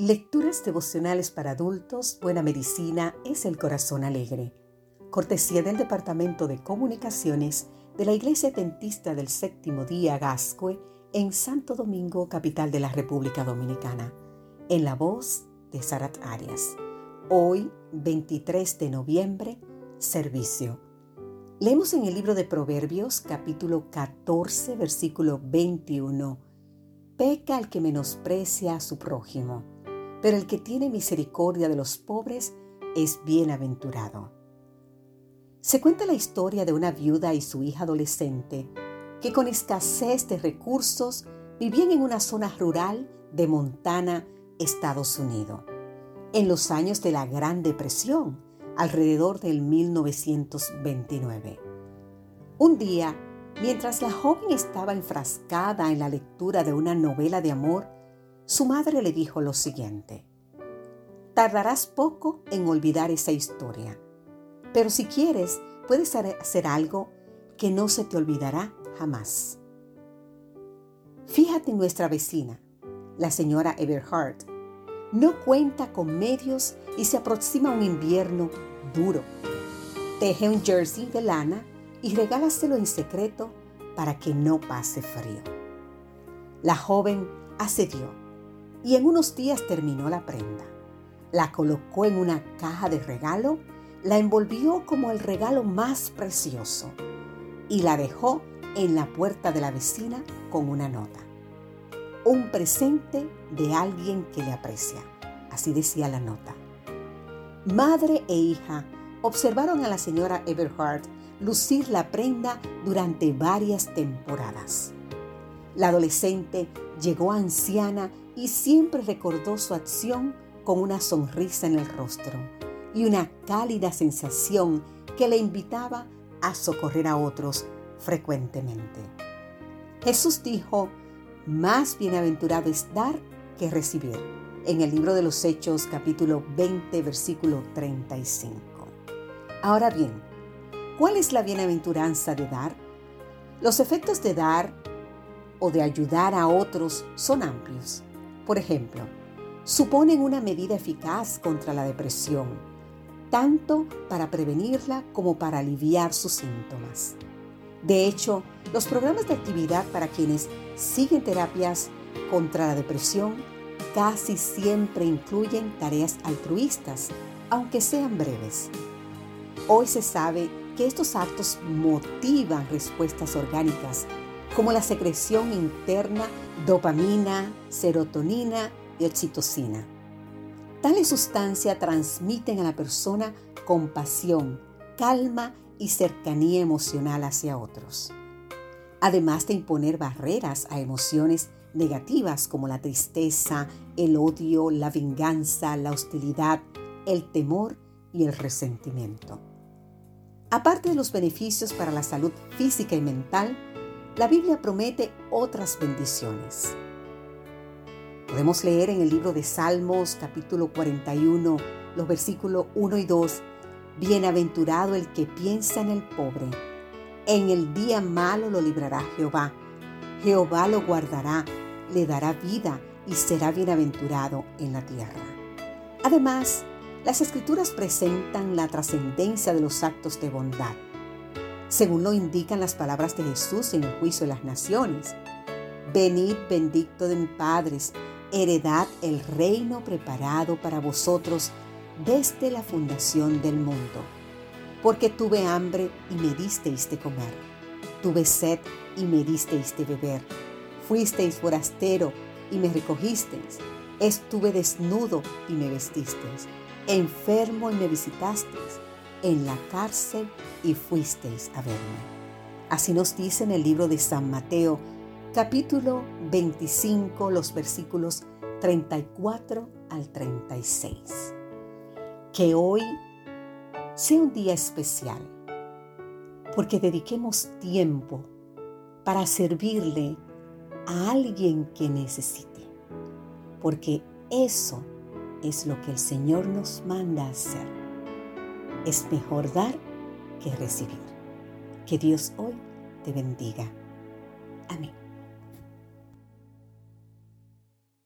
Lecturas devocionales para adultos, Buena Medicina es el Corazón Alegre. Cortesía del Departamento de Comunicaciones de la Iglesia Adventista del Séptimo Día Gascue en Santo Domingo, capital de la República Dominicana. En la voz de Sarat Arias. Hoy, 23 de noviembre, servicio. Leemos en el libro de Proverbios, capítulo 14, versículo 21. Peca el que menosprecia a su prójimo pero el que tiene misericordia de los pobres es bienaventurado. Se cuenta la historia de una viuda y su hija adolescente que con escasez de recursos vivían en una zona rural de Montana, Estados Unidos, en los años de la Gran Depresión, alrededor del 1929. Un día, mientras la joven estaba enfrascada en la lectura de una novela de amor, su madre le dijo lo siguiente, tardarás poco en olvidar esa historia, pero si quieres, puedes hacer algo que no se te olvidará jamás. Fíjate en nuestra vecina, la señora Everhart. No cuenta con medios y se aproxima un invierno duro. Teje un jersey de lana y regálaselo en secreto para que no pase frío. La joven accedió y en unos días terminó la prenda. La colocó en una caja de regalo, la envolvió como el regalo más precioso y la dejó en la puerta de la vecina con una nota. Un presente de alguien que le aprecia, así decía la nota. Madre e hija observaron a la señora Everhart lucir la prenda durante varias temporadas. La adolescente llegó anciana y siempre recordó su acción con una sonrisa en el rostro y una cálida sensación que le invitaba a socorrer a otros frecuentemente. Jesús dijo, más bienaventurado es dar que recibir, en el libro de los Hechos capítulo 20 versículo 35. Ahora bien, ¿cuál es la bienaventuranza de dar? Los efectos de dar o de ayudar a otros son amplios. Por ejemplo, suponen una medida eficaz contra la depresión, tanto para prevenirla como para aliviar sus síntomas. De hecho, los programas de actividad para quienes siguen terapias contra la depresión casi siempre incluyen tareas altruistas, aunque sean breves. Hoy se sabe que estos actos motivan respuestas orgánicas como la secreción interna dopamina, serotonina y oxitocina. Tales sustancias transmiten a la persona compasión, calma y cercanía emocional hacia otros. Además de imponer barreras a emociones negativas como la tristeza, el odio, la venganza, la hostilidad, el temor y el resentimiento. Aparte de los beneficios para la salud física y mental, la Biblia promete otras bendiciones. Podemos leer en el libro de Salmos capítulo 41, los versículos 1 y 2, Bienaventurado el que piensa en el pobre. En el día malo lo librará Jehová. Jehová lo guardará, le dará vida y será bienaventurado en la tierra. Además, las escrituras presentan la trascendencia de los actos de bondad según lo indican las palabras de Jesús en el juicio de las naciones. Venid bendicto de mis padres, heredad el reino preparado para vosotros desde la fundación del mundo. Porque tuve hambre y me disteis de comer, tuve sed y me disteis de beber, fuisteis forastero y me recogisteis, estuve desnudo y me vestisteis, enfermo y me visitasteis en la cárcel y fuisteis a verme. Así nos dice en el libro de San Mateo, capítulo 25, los versículos 34 al 36. Que hoy sea un día especial, porque dediquemos tiempo para servirle a alguien que necesite, porque eso es lo que el Señor nos manda hacer es mejor dar que recibir. Que Dios hoy te bendiga. Amén.